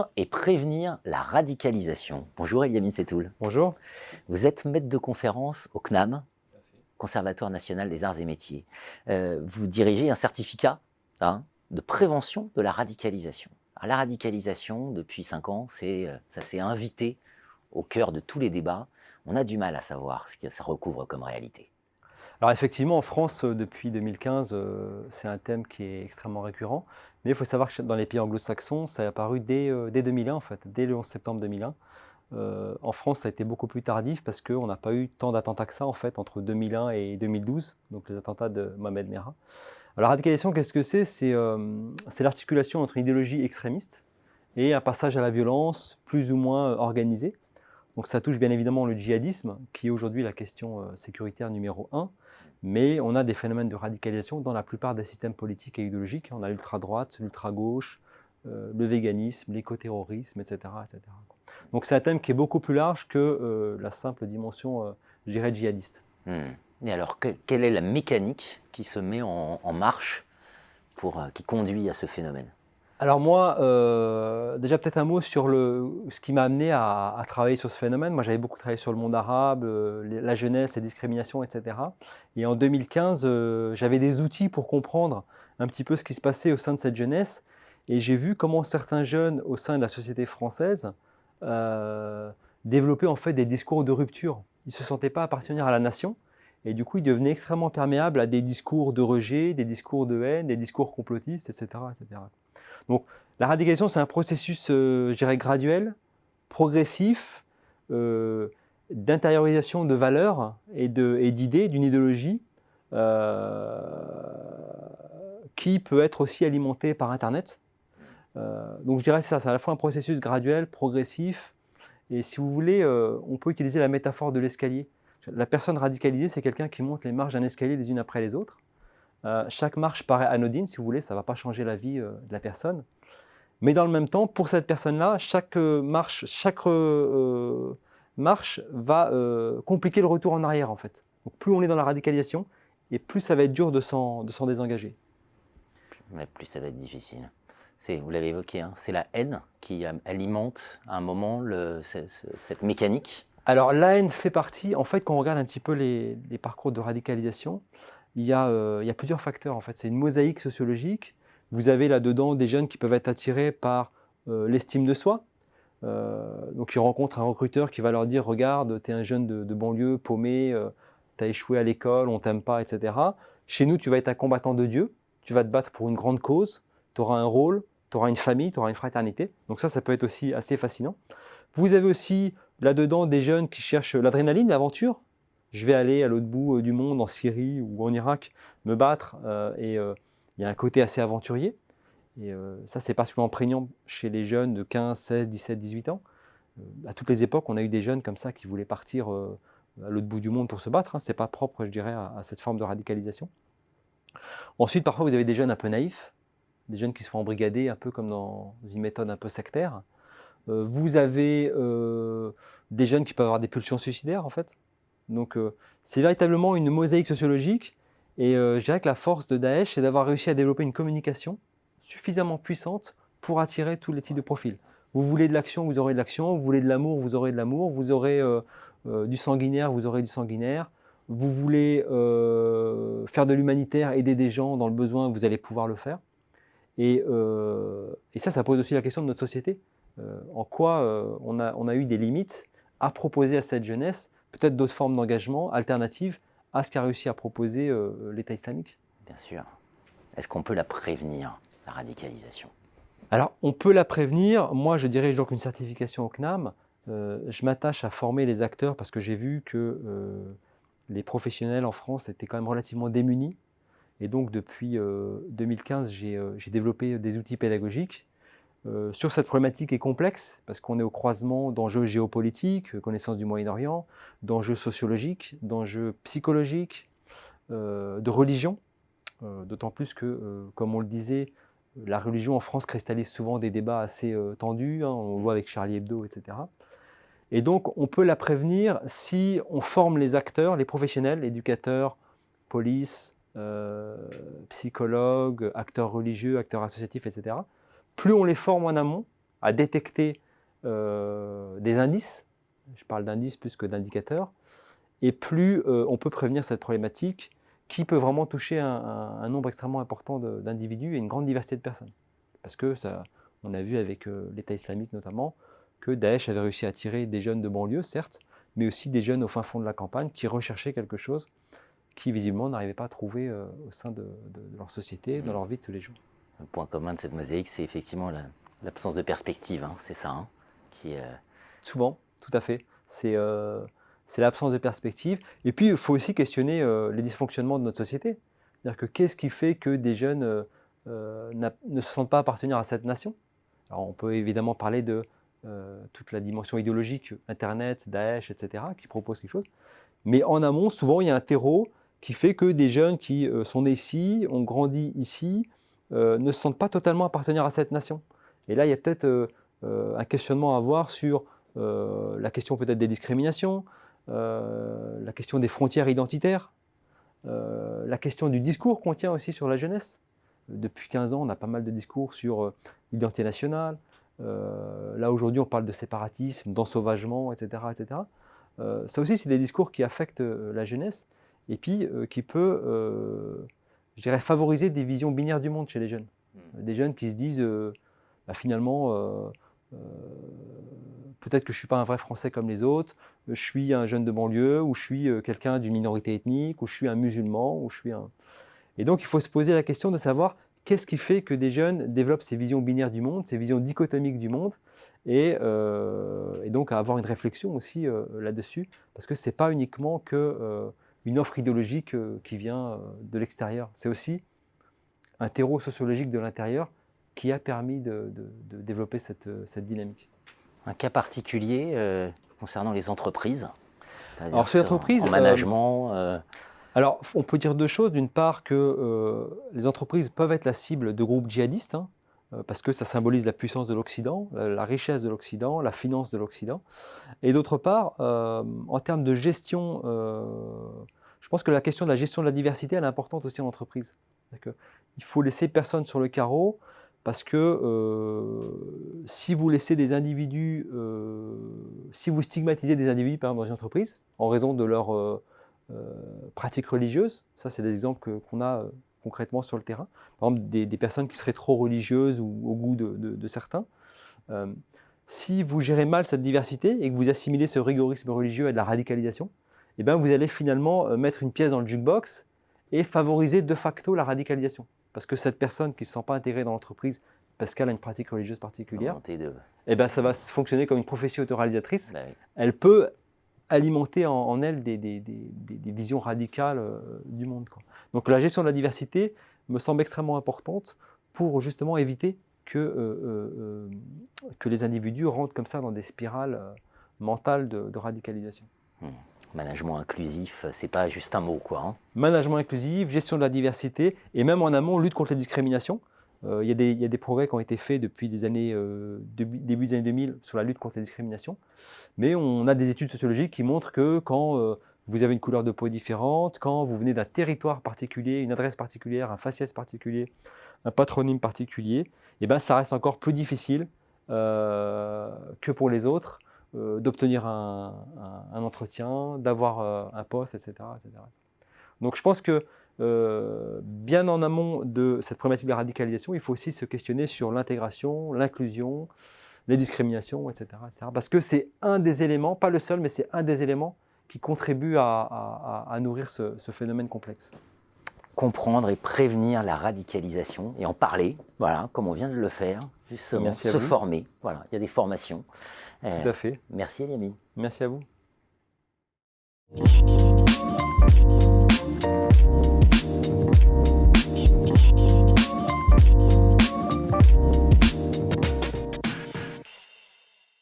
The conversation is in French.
comprendre et prévenir la radicalisation. Bonjour Eliamine Setoul. Bonjour. Vous êtes maître de conférence au CNAM, Conservatoire national des arts et métiers. Euh, vous dirigez un certificat hein, de prévention de la radicalisation. la radicalisation, depuis cinq ans, euh, ça s'est invité au cœur de tous les débats. On a du mal à savoir ce que ça recouvre comme réalité. Alors effectivement, en France, euh, depuis 2015, c'est un thème qui est extrêmement récurrent. Mais il faut savoir que dans les pays anglo-saxons, ça est apparu dès, dès 2001, en fait, dès le 11 septembre 2001. Euh, en France, ça a été beaucoup plus tardif parce qu'on n'a pas eu tant d'attentats que ça, en fait, entre 2001 et 2012, donc les attentats de Mohamed Merah. Alors, radicalisation, qu'est-ce que c'est? Euh, C'est l'articulation entre une idéologie extrémiste et un passage à la violence plus ou moins organisé. Donc, ça touche bien évidemment le djihadisme, qui est aujourd'hui la question euh, sécuritaire numéro un. Mais on a des phénomènes de radicalisation dans la plupart des systèmes politiques et idéologiques. On a l'ultra-droite, l'ultra-gauche, le véganisme, l'écoterrorisme, etc., etc. Donc c'est un thème qui est beaucoup plus large que euh, la simple dimension, euh, je djihadiste. Hmm. Et alors, quelle est la mécanique qui se met en, marche, pour, euh, qui conduit à ce phénomène? Alors moi, déjà peut-être un mot sur le, ce qui m'a amené à, travailler sur ce phénomène. Moi, j'avais beaucoup travaillé sur le monde arabe, la jeunesse, les discriminations, etc. Et en 2015, j'avais des outils pour comprendre un petit peu ce qui se passait au sein de cette jeunesse. Et j'ai vu comment certains jeunes au sein de la société française euh, développer en fait des discours de rupture. Ils ne se sentaient pas appartenir à la nation. Et du coup, ils devenaient extrêmement perméables à des discours de rejet, des discours de haine, des discours complotistes, etc. etc. Donc, la radicalisation, c'est un processus, euh, je dirais, graduel, progressif, euh, d'intériorisation de valeurs et d'idées, d'une idéologie, qui peut être aussi alimentée par Internet, euh, donc je dirais c'est ça, c'est à la fois un processus graduel, progressif, et si vous voulez, euh, on peut utiliser la métaphore de l'escalier. La personne radicalisée, c'est quelqu'un qui monte les marches d'un escalier les unes après les autres. Euh, chaque marche paraît anodine, si vous voulez, ça ne va pas changer la vie de la personne. Mais dans le même temps, pour cette personne-là, chaque marche, chaque marche va compliquer le retour en arrière, en fait. Donc plus on est dans la radicalisation, et plus ça va être dur de s'en désengager. Mais plus ça va être difficile vous l'avez évoqué, hein, c'est la haine qui alimente à un moment cette mécanique. Alors la haine fait partie, en fait, quand on regarde un petit peu les, parcours de radicalisation, il y, a, euh, il y, a, plusieurs facteurs. En fait, c'est une mosaïque sociologique. Vous avez là-dedans des jeunes qui peuvent être attirés par euh, l'estime de soi. Euh, donc ils rencontrent un recruteur qui va leur dire regarde, tu es un jeune de, de banlieue paumé, tu as échoué à l'école, on t'aime pas, etc. Chez nous, tu vas être un combattant de Dieu, tu vas te battre pour une grande cause, tu auras un rôle, tu auras une famille, tu auras une fraternité. Donc ça, ça peut être aussi assez fascinant. Vous avez aussi là-dedans des jeunes qui cherchent l'adrénaline, l'aventure. Je vais aller à l'autre bout euh, du monde, en Syrie ou en Irak, me battre. Euh, et euh, il y a un côté assez aventurier. Et ça, c'est particulièrement prégnant chez les jeunes de 15, 16, 17, 18 ans. à toutes les époques, on a eu des jeunes comme ça qui voulaient partir à l'autre bout du monde pour se battre. Hein. Ce n'est pas propre, je dirais, à, cette forme de radicalisation. Ensuite, parfois, vous avez des jeunes un peu naïfs, des jeunes qui se font embrigader un peu comme dans une méthode un peu sectaire. Vous avez des jeunes qui peuvent avoir des pulsions suicidaires en fait. Donc euh, c'est véritablement une mosaïque sociologique et je dirais que la force de Daesh c'est d'avoir réussi à développer une communication suffisamment puissante pour attirer tous les types de profils. Vous voulez de l'action, vous aurez de l'action. Vous voulez de l'amour, vous aurez de l'amour. Vous aurez du sanguinaire, vous aurez du sanguinaire. Vous voulez faire de l'humanitaire, aider des gens dans le besoin, vous allez pouvoir le faire. Euh, et, ça, ça pose aussi la question de notre société. Euh, en quoi euh, on a eu des limites à proposer à cette jeunesse, peut-être d'autres formes d'engagement alternatives à ce qu'a réussi à proposer l'État islamique? Bien sûr. Est-ce qu'on peut la prévenir, la radicalisation? Alors, on peut la prévenir. Moi, je dirais, genre qu'une certification au CNAM, je m'attache à former les acteurs parce que j'ai vu que les professionnels en France étaient quand même relativement démunis. Et donc, depuis 2015, euh, euh, j'ai développé des outils pédagogiques euh, sur cette problématique est complexe, parce qu'on est au croisement d'enjeux géopolitiques, connaissance du Moyen-Orient, d'enjeux sociologiques, d'enjeux psychologiques, de religion. D'autant plus que, comme on le disait, la religion en France cristallise souvent des débats assez tendus, hein, on le voit avec Charlie Hebdo, etc. Et donc, on peut la prévenir si on forme les acteurs, les professionnels, éducateurs, police, euh, psychologues, acteurs religieux, acteurs associatifs, etc. Plus on les forme en amont, à détecter des indices, je parle d'indices plus que d'indicateurs, et plus on peut prévenir cette problématique qui peut vraiment toucher un, nombre extrêmement important d'individus et une grande diversité de personnes. Parce que on a vu avec l'État islamique notamment que Daesh avait réussi à attirer des jeunes de banlieue, certes, mais aussi des jeunes au fin fond de la campagne qui recherchaient quelque chose qui visiblement n'arrivaient pas à trouver au sein de, leur société, dans leur vie de tous les jours. Le point commun de cette mosaïque, c'est effectivement l'absence de perspective, hein, c'est ça, hein, qui, Souvent, tout à fait. C'est c'est l'absence de perspective. Et puis, il faut aussi questionner euh, les dysfonctionnements de notre société. Qu'est-ce qui fait que des jeunes euh, euh, ne se sentent pas appartenir à cette nation? Alors, on peut évidemment parler de toute la dimension idéologique, Internet, Daesh, etc., qui proposent quelque chose. Mais en amont, souvent, il y a un terreau qui fait que des jeunes qui sont nés ici, ont grandi ici, ne se sentent pas totalement appartenir à cette nation. Et là, il y a peut-être un questionnement à avoir sur la question peut-être des discriminations, euh, la question des frontières identitaires, euh, la question du discours qu'on tient aussi sur la jeunesse. Depuis 15 ans, on a pas mal de discours sur euh, l'identité nationale. là, aujourd'hui, on parle de séparatisme, d'ensauvagement, etc. etc. ça aussi, c'est des discours qui affectent la jeunesse et puis qui peut, je dirais, favoriser des visions binaires du monde chez les jeunes. Hmm. Des jeunes qui se disent, bah, finalement, peut-être que je ne suis pas un vrai Français comme les autres, je suis un jeune de banlieue, ou je suis euh, quelqu'un d'une minorité ethnique, ou je suis un musulman, ou je suis un... Et donc il faut se poser la question de savoir qu'est-ce qui fait que des jeunes développent ces visions binaires du monde, ces visions dichotomiques du monde, et, euh, donc à avoir une réflexion aussi euh, là-dessus, parce que ce n'est pas uniquement que, une offre idéologique qui vient de l'extérieur, c'est aussi un terreau sociologique de l'intérieur qui a permis de, développer cette dynamique un cas particulier euh, concernant les entreprises Alors, ces entreprises. En euh, management. Euh, alors, on peut dire deux choses. D'une part, que les entreprises peuvent être la cible de groupes djihadistes, hein, parce que ça symbolise la puissance de l'Occident, la, richesse de l'Occident, la finance de l'Occident. Et d'autre part, en termes de gestion, je pense que la question de la gestion de la diversité, elle est importante aussi en entreprise. Il faut laisser personne sur le carreau. Parce que euh, si vous laissez des individus, euh, si vous stigmatisez des individus, par exemple, dans une entreprise, en raison de leur euh, pratique religieuse, ça c'est des exemples qu'on a concrètement sur le terrain, par exemple des, personnes qui seraient trop religieuses ou au goût de, certains, si vous gérez mal cette diversité et que vous assimilez ce rigorisme religieux à de la radicalisation, eh bien vous allez finalement mettre une pièce dans le jukebox et favoriser de facto la radicalisation. Parce que cette personne qui ne se sent pas intégrée dans l'entreprise parce qu'elle a une pratique religieuse particulière, eh ben, ça va fonctionner comme une prophétie autoralisatrice. Bah elle peut alimenter en, elle des, des, des, visions radicales euh, du monde. Donc la gestion de la diversité me semble extrêmement importante pour justement éviter que, euh, euh, que les individus rentrent comme ça dans des spirales mentales de, radicalisation. Hmm. Management inclusif, c'est pas juste un mot, quoi. Hein. Management inclusif, gestion de la diversité, et même en amont, lutte contre les discriminations. Euh, il y, a des progrès qui ont été faits depuis les années, euh, début, des années 2000 sur la lutte contre les discriminations. Mais on a des études sociologiques qui montrent que quand euh, vous avez une couleur de peau différente, quand vous venez d'un territoire particulier, une adresse particulière, un faciès particulier, un patronyme particulier, eh ben, ça reste encore plus difficile que pour les autres d'obtenir un, entretien, d'avoir un poste, etc., Donc je pense que euh, bien en amont de cette problématique de la radicalisation, il faut aussi se questionner sur l'intégration, l'inclusion, les discriminations, etc. etc. parce que c'est un des éléments, pas le seul, mais c'est un des éléments qui contribue à, nourrir ce, phénomène complexe comprendre et prévenir la radicalisation et en parler, voilà, comme on vient de le faire, justement, se former. Voilà, il y a des formations. Tout euh, à fait. Merci Eliamine. Merci à vous. Bye.